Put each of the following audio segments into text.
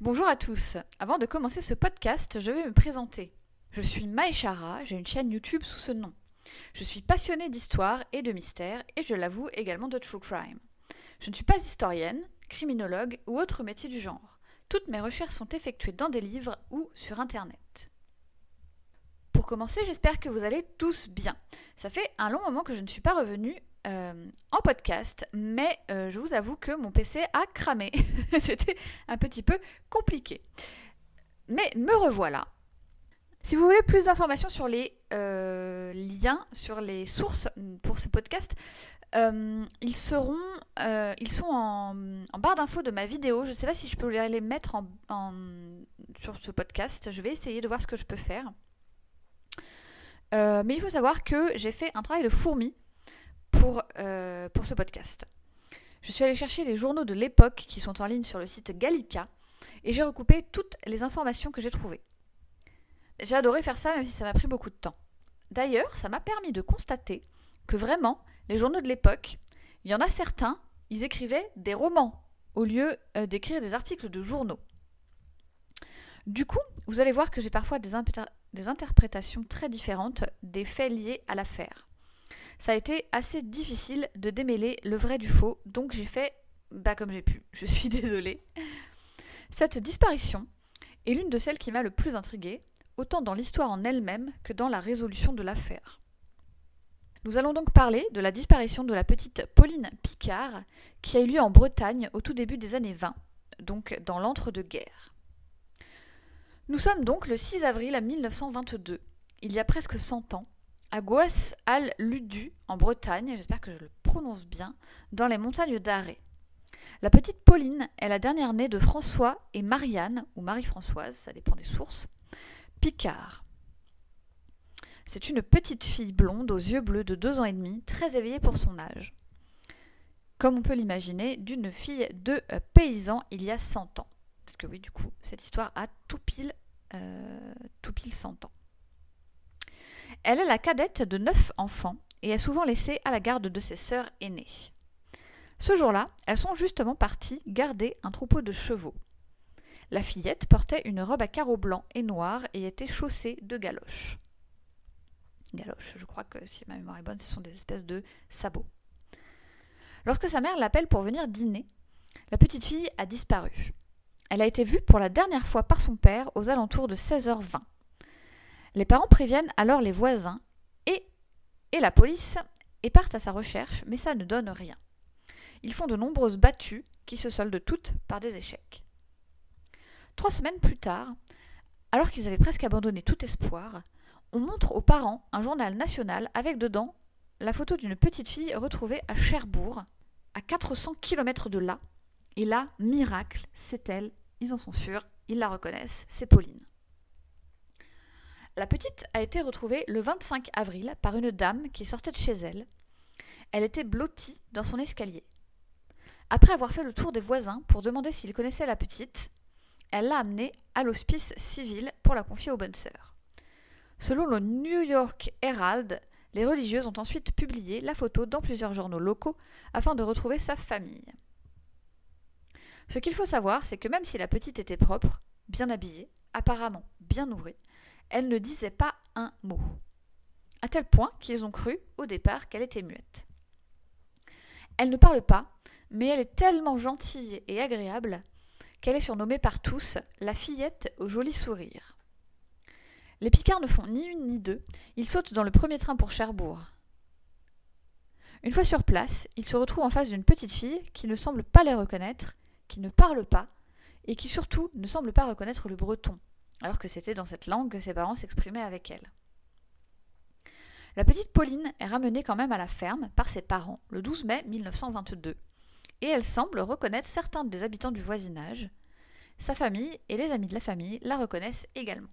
Bonjour à tous. Avant de commencer ce podcast, je vais me présenter. Je suis Maeshara, j'ai une chaîne YouTube sous ce nom. Je suis passionnée d'histoire et de mystère et je l'avoue également de true crime. Je ne suis pas historienne, criminologue ou autre métier du genre. Toutes mes recherches sont effectuées dans des livres ou sur Internet. Pour commencer, j'espère que vous allez tous bien. Ça fait un long moment que je ne suis pas revenue euh, en podcast, mais euh, je vous avoue que mon PC a cramé. C'était un petit peu compliqué. Mais me revoilà. Si vous voulez plus d'informations sur les euh, liens, sur les sources pour ce podcast, ils seront, ils sont en, barre d'infos de ma vidéo. Je ne sais pas si je peux les mettre en, sur ce podcast. Je vais essayer de voir ce que je peux faire. mais il faut savoir que j'ai fait un travail de fourmi pour, euh, pour ce podcast. Je suis allée chercher les journaux de l'époque qui sont en ligne sur le site Gallica et j'ai recoupé toutes les informations que j'ai trouvées. J'ai adoré faire ça même si ça m'a pris beaucoup de temps. D'ailleurs, ça m'a permis de constater que vraiment, les journaux de l'époque, il y en a certains, ils écrivaient des romans au lieu euh, d'écrire des articles de journaux. Du coup, vous allez voir que j'ai parfois des interprétations très différentes des faits liés à l'affaire ça a été assez difficile de démêler le vrai du faux, donc j'ai fait bah comme j'ai pu. Je suis désolée. Cette disparition est l'une de celles qui m'a le plus intriguée, autant dans l'histoire en elle-même que dans la résolution de l'affaire. Nous allons donc parler de la disparition de la petite Pauline Picard, qui a eu lieu en Bretagne au tout début des années 20, donc dans l'entre-deux-guerres. Nous sommes donc le 6 avril 1922, il y a presque 100 ans, à Goas al Ludu, en Bretagne, j'espère que je le prononce bien, dans les montagnes d'Arrée. La petite Pauline est la dernière née de François et Marianne, ou Marie-Françoise, ça dépend des sources, Picard. C'est une petite fille blonde aux yeux bleus de deux ans et demi, très éveillée pour son âge. Comme on peut l'imaginer, d'une fille de euh, paysan il y a 100 ans. Parce que oui, du coup, cette histoire a tout pile, euh, tout pile 100 ans. Elle est la cadette de neuf enfants et est souvent laissée à la garde de ses sœurs aînées. Ce jour-là, elles sont justement parties garder un troupeau de chevaux. La fillette portait une robe à carreaux blancs et noirs et était chaussée de galoches. Galoches, je crois que si ma mémoire est bonne, ce sont des espèces de sabots. Lorsque sa mère l'appelle pour venir dîner, la petite fille a disparu. Elle a été vue pour la dernière fois par son père aux alentours de 16h20. Les parents préviennent alors les voisins et, et la police et partent à sa recherche, mais ça ne donne rien. Ils font de nombreuses battues qui se soldent toutes par des échecs. Trois semaines plus tard, alors qu'ils avaient presque abandonné tout espoir, on montre aux parents un journal national avec dedans la photo d'une petite fille retrouvée à Cherbourg, à 400 km de là. Et là, miracle, c'est elle, ils en sont sûrs, ils la reconnaissent, c'est Pauline. La petite a été retrouvée le 25 avril par une dame qui sortait de chez elle. Elle était blottie dans son escalier. Après avoir fait le tour des voisins pour demander s'ils connaissaient la petite, elle l'a amenée à l'hospice civil pour la confier aux bonnes sœurs. Selon le New York Herald, les religieuses ont ensuite publié la photo dans plusieurs journaux locaux afin de retrouver sa famille. Ce qu'il faut savoir, c'est que même si la petite était propre, bien habillée, apparemment bien nourrie, elle ne disait pas un mot. À tel point qu'ils ont cru au départ qu'elle était muette. Elle ne parle pas, mais elle est tellement gentille et agréable qu'elle est surnommée par tous la fillette au joli sourire. Les Picards ne font ni une ni deux, ils sautent dans le premier train pour Cherbourg. Une fois sur place, ils se retrouvent en face d'une petite fille qui ne semble pas les reconnaître, qui ne parle pas, et qui surtout ne semble pas reconnaître le breton, alors que c'était dans cette langue que ses parents s'exprimaient avec elle. La petite Pauline est ramenée quand même à la ferme par ses parents le 12 mai 1922, et elle semble reconnaître certains des habitants du voisinage. Sa famille et les amis de la famille la reconnaissent également.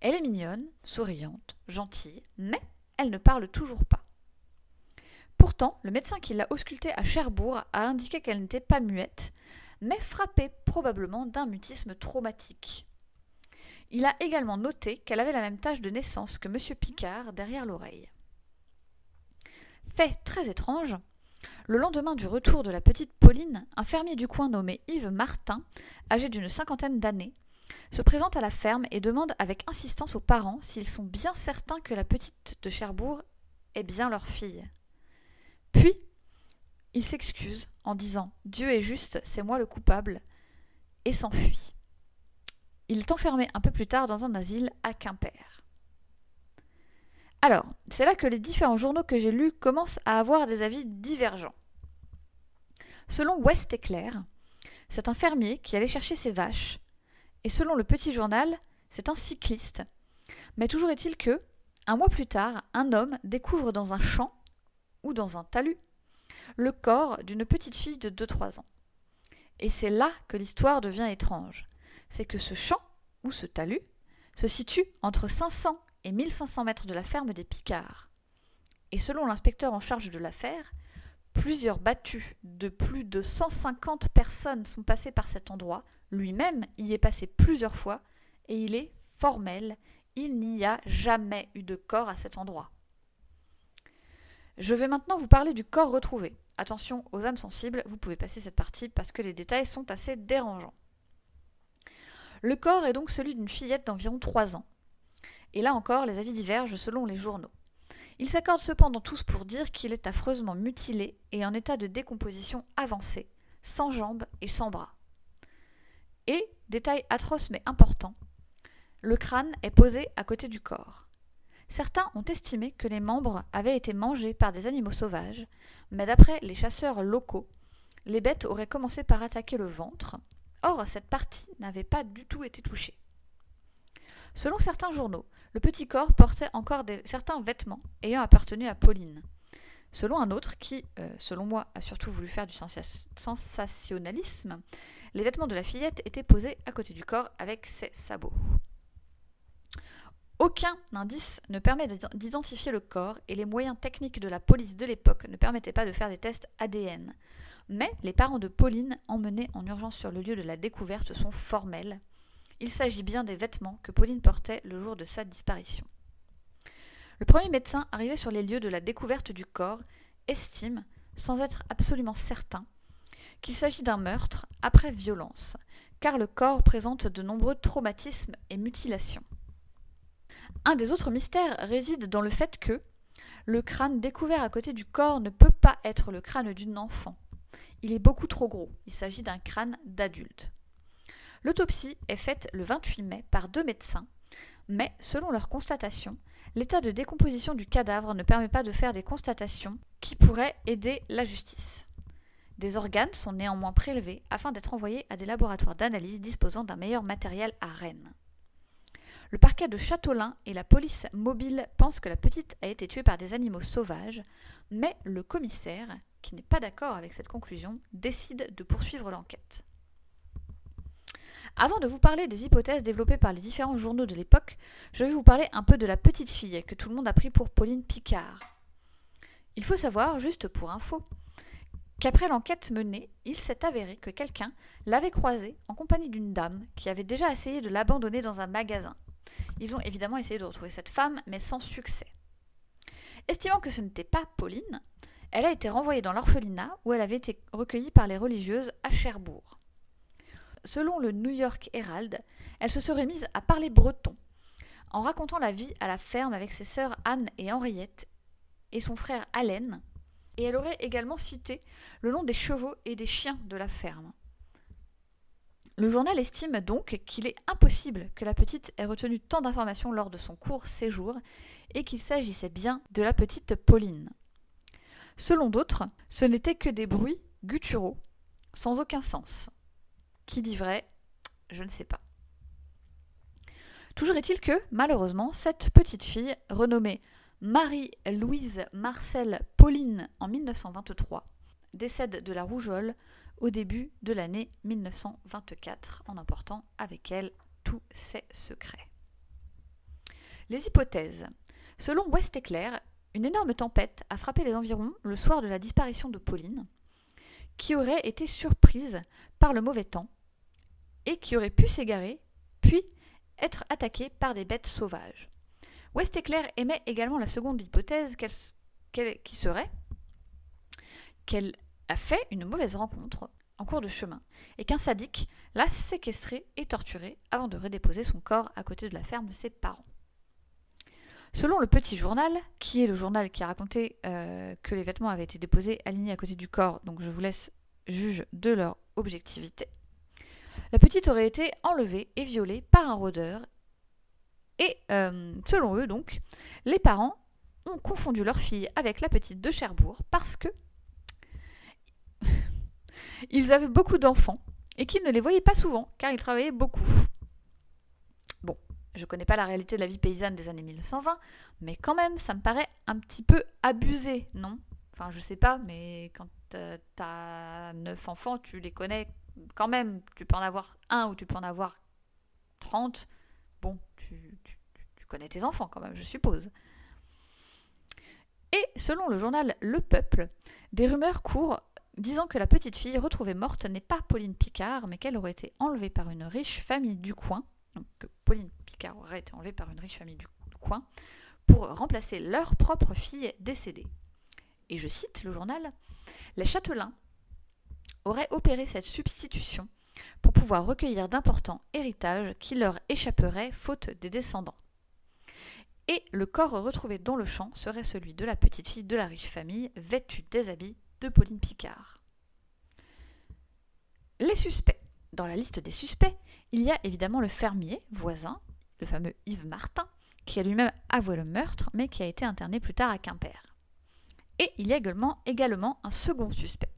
Elle est mignonne, souriante, gentille, mais elle ne parle toujours pas. Pourtant, le médecin qui l'a auscultée à Cherbourg a indiqué qu'elle n'était pas muette, mais frappée probablement d'un mutisme traumatique. Il a également noté qu'elle avait la même tâche de naissance que M. Picard derrière l'oreille. Fait très étrange, Le lendemain du retour de la petite Pauline, un fermier du coin nommé Yves Martin, âgé d'une cinquantaine d'années, se présente à la ferme et demande avec insistance aux parents s'ils sont bien certains que la petite de Cherbourg est bien leur fille. Puis, il s'excuse en disant Dieu est juste, c'est moi le coupable, et s'enfuit. Il est un peu plus tard dans un asile à Quimper. Alors, c'est là que les différents journaux que j'ai lus commencent à avoir des avis divergents. Selon West Éclair, c'est un fermier qui allait chercher ses vaches, et selon le petit journal, c'est un cycliste. Mais toujours est-il que, un mois plus tard, un homme découvre dans un champ, ou dans un talus, le corps d'une petite fille de 2-3 ans. Et c'est là que l'histoire devient étrange. C'est que ce champ, ou ce talus, se situe entre 500 et 1500 mètres de la ferme des Picards. Et selon l'inspecteur en charge de l'affaire, plusieurs battus de plus de 150 personnes sont passées par cet endroit. Lui-même y est passé plusieurs fois et il est formel. Il n'y a jamais eu de corps à cet endroit. Je vais maintenant vous parler du corps retrouvé. Attention aux âmes sensibles, vous pouvez passer cette partie parce que les détails sont assez dérangeants. Le corps est donc celui d'une fillette d'environ 3 ans. Et là encore, les avis divergent selon les journaux. Ils s'accordent cependant tous pour dire qu'il est affreusement mutilé et en état de décomposition avancée, sans jambes et sans bras. Et, détail atroce mais important, le crâne est posé à côté du corps. Certains ont estimé que les membres avaient été mangés par des animaux sauvages, mais d'après les chasseurs locaux, les bêtes auraient commencé par attaquer le ventre. Or, cette partie n'avait pas du tout été touchée. Selon certains journaux, le petit corps portait encore certains vêtements ayant appartenu à Pauline. Selon un autre, qui, euh, selon moi, a surtout voulu faire du sensationnalisme, les vêtements de la fillette étaient posés à côté du corps avec ses sabots. Aucun indice ne permet d'identifier le corps et les moyens techniques de la police de l'époque ne permettaient pas de faire des tests ADN. Mais les parents de Pauline, emmenés en urgence sur le lieu de la découverte, sont formels. Il s'agit bien des vêtements que Pauline portait le jour de sa disparition. Le premier médecin arrivé sur les lieux de la découverte du corps estime, sans être absolument certain, qu'il s'agit d'un meurtre après violence, car le corps présente de nombreux traumatismes et mutilations. Un des autres mystères réside dans le fait que le crâne découvert à côté du corps ne peut pas être le crâne d'une enfant. Il est beaucoup trop gros. Il s'agit d'un crâne d'adulte. L'autopsie est faite le 28 mai par deux médecins, mais selon leur constatation, l'état de décomposition du cadavre ne permet pas de faire des constatations qui pourraient aider la justice. Des organes sont néanmoins prélevés afin d'être envoyés à des laboratoires d'analyse disposant d'un meilleur matériel à Rennes. Le parquet de Châteaulin et la police mobile pensent que la petite a été tuée par des animaux sauvages, mais le commissaire, qui n'est pas d'accord avec cette conclusion, décide de poursuivre l'enquête. Avant de vous parler des hypothèses développées par les différents journaux de l'époque, je vais vous parler un peu de la petite fille que tout le monde a pris pour Pauline Picard. Il faut savoir, juste pour info, qu'après l'enquête menée, il s'est avéré que quelqu'un l'avait croisée en compagnie d'une dame qui avait déjà essayé de l'abandonner dans un magasin. Ils ont évidemment essayé de retrouver cette femme, mais sans succès. Estimant que ce n'était pas Pauline, elle a été renvoyée dans l'orphelinat où elle avait été recueillie par les religieuses à Cherbourg. Selon le New York Herald, elle se serait mise à parler breton, en racontant la vie à la ferme avec ses sœurs Anne et Henriette et son frère Allen, et elle aurait également cité le nom des chevaux et des chiens de la ferme. Le journal estime donc qu'il est impossible que la petite ait retenu tant d'informations lors de son court séjour et qu'il s'agissait bien de la petite Pauline. Selon d'autres, ce n'étaient que des bruits gutturaux, sans aucun sens. Qui dit vrai? Je ne sais pas. Toujours est-il que, malheureusement, cette petite fille, renommée Marie-Louise Marcel Pauline en 1923, décède de la rougeole au début de l'année 1924 en emportant avec elle tous ses secrets. Les hypothèses. Selon West Éclair, une énorme tempête a frappé les environs le soir de la disparition de Pauline, qui aurait été surprise par le mauvais temps et qui aurait pu s'égarer, puis être attaquée par des bêtes sauvages. West Éclair émet également la seconde hypothèse qui serait qu'elle a fait une mauvaise rencontre en cours de chemin et qu'un sadique l'a séquestrée et torturée avant de redéposer son corps à côté de la ferme de ses parents. Selon le petit journal, qui est le journal qui a raconté euh, que les vêtements avaient été déposés alignés à côté du corps, donc je vous laisse juge de leur objectivité, la petite aurait été enlevée et violée par un rôdeur. Et euh, selon eux, donc, les parents ont confondu leur fille avec la petite de Cherbourg parce que ils avaient beaucoup d'enfants et qu'ils ne les voyaient pas souvent car ils travaillaient beaucoup. Je connais pas la réalité de la vie paysanne des années 1920, mais quand même, ça me paraît un petit peu abusé, non? Enfin, je sais pas, mais quand euh, t'as neuf enfants, tu les connais quand même. Tu peux en avoir un ou tu peux en avoir 30. Bon, tu connais tes enfants quand même, je suppose. Et selon le journal Le Peuple, des rumeurs courent disant que la petite fille retrouvée morte n'est pas Pauline Picard, mais qu'elle aurait été enlevée par une riche famille du coin, que Pauline Picard aurait été enlevée par une riche famille du coin, pour remplacer leur propre fille décédée. Et je cite le journal, Les châtelains auraient opéré cette substitution pour pouvoir recueillir d'importants héritages qui leur échapperaient faute des descendants. Et le corps retrouvé dans le champ serait celui de la petite fille de la riche famille, vêtue des habits de Pauline Picard. Les suspects. Dans la liste des suspects, il y a évidemment le fermier voisin, le fameux Yves Martin, qui a lui-même avoué le meurtre, mais qui a été interné plus tard à Quimper. Et il y a également, un second suspect,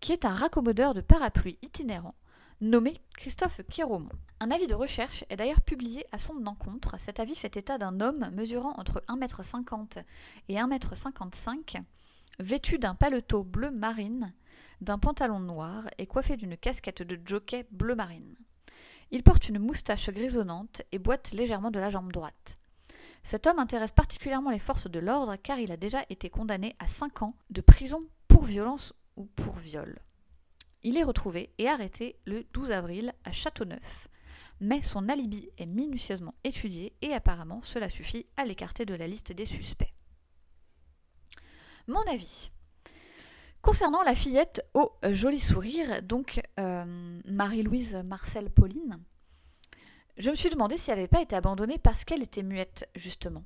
qui est un raccommodeur de parapluies itinérant nommé Christophe Quéromont. Un avis de recherche est d'ailleurs publié à son encontre. Cet avis fait état d'un homme mesurant entre 1m50 et 1m55 vêtu d'un paletot bleu marine, d'un pantalon noir et coiffé d'une casquette de jockey bleu marine. Il porte une moustache grisonnante et boite légèrement de la jambe droite. Cet homme intéresse particulièrement les forces de l'ordre car il a déjà été condamné à 5 ans de prison pour violence ou pour viol. Il est retrouvé et arrêté le 12 avril à Châteauneuf, mais son alibi est minutieusement étudié et apparemment cela suffit à l'écarter de la liste des suspects mon avis. Concernant la fillette au joli sourire, donc euh, Marie-Louise Marcel Pauline, je me suis demandé si elle n'avait pas été abandonnée parce qu'elle était muette, justement.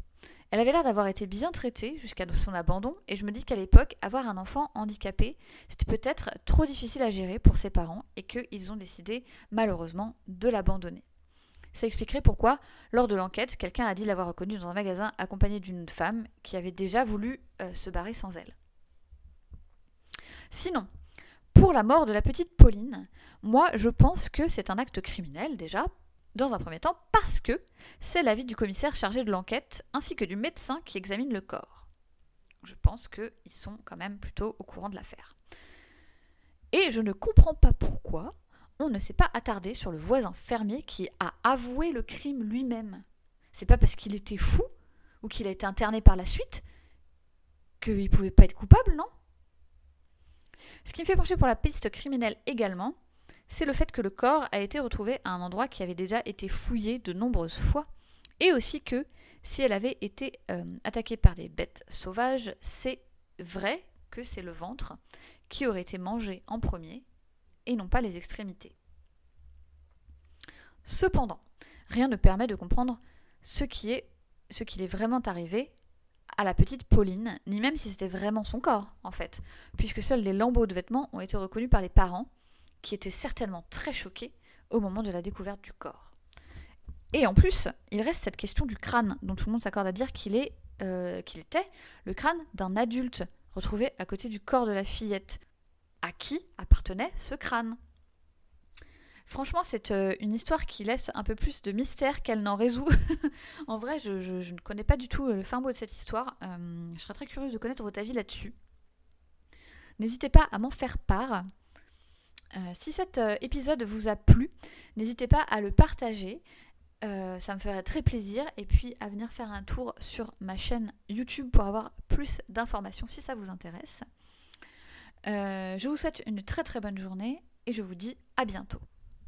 Elle avait l'air d'avoir été bien traitée jusqu'à son abandon, et je me dis qu'à l'époque, avoir un enfant handicapé, c'était peut-être trop difficile à gérer pour ses parents, et qu'ils ont décidé, malheureusement, de l'abandonner. Ça expliquerait pourquoi, lors de l'enquête, quelqu'un a dit l'avoir reconnue dans un magasin accompagné d'une femme qui avait déjà voulu euh, se barrer sans elle. Sinon, pour la mort de la petite Pauline, moi je pense que c'est un acte criminel déjà, dans un premier temps, parce que c'est l'avis du commissaire chargé de l'enquête ainsi que du médecin qui examine le corps. Je pense qu'ils sont quand même plutôt au courant de l'affaire. Et je ne comprends pas pourquoi on ne s'est pas attardé sur le voisin fermier qui a avoué le crime lui-même. C'est pas parce qu'il était fou ou qu'il a été interné par la suite qu'il pouvait pas être coupable, non? Ce qui me fait pencher pour la piste criminelle également, c'est le fait que le corps a été retrouvé à un endroit qui avait déjà été fouillé de nombreuses fois, et aussi que si elle avait été euh, attaquée par des bêtes sauvages, c'est vrai que c'est le ventre qui aurait été mangé en premier et non pas les extrémités. Cependant, rien ne permet de comprendre ce qui est ce qu'il est vraiment arrivé à la petite Pauline, ni même si c'était vraiment son corps, en fait, puisque seuls les lambeaux de vêtements ont été reconnus par les parents, qui étaient certainement très choqués au moment de la découverte du corps. Et en plus, il reste cette question du crâne, dont tout le monde s'accorde à dire qu'il est, euh, qu'il était le crâne d'un adulte retrouvé à côté du corps de la fillette, à qui appartenait ce crâne? Franchement, c'est euh, une histoire qui laisse un peu plus de mystère qu'elle n'en résout. en vrai, je, ne connais pas du tout euh, le fin mot de cette histoire. Euh, je serais très curieuse de connaître votre avis là-dessus. N'hésitez pas à m'en faire part. si cet épisode vous a plu, n'hésitez pas à le partager. ça me ferait très plaisir. Et puis à venir faire un tour sur ma chaîne YouTube pour avoir plus d'informations si ça vous intéresse. Je vous souhaite une très très bonne journée et je vous dis à bientôt.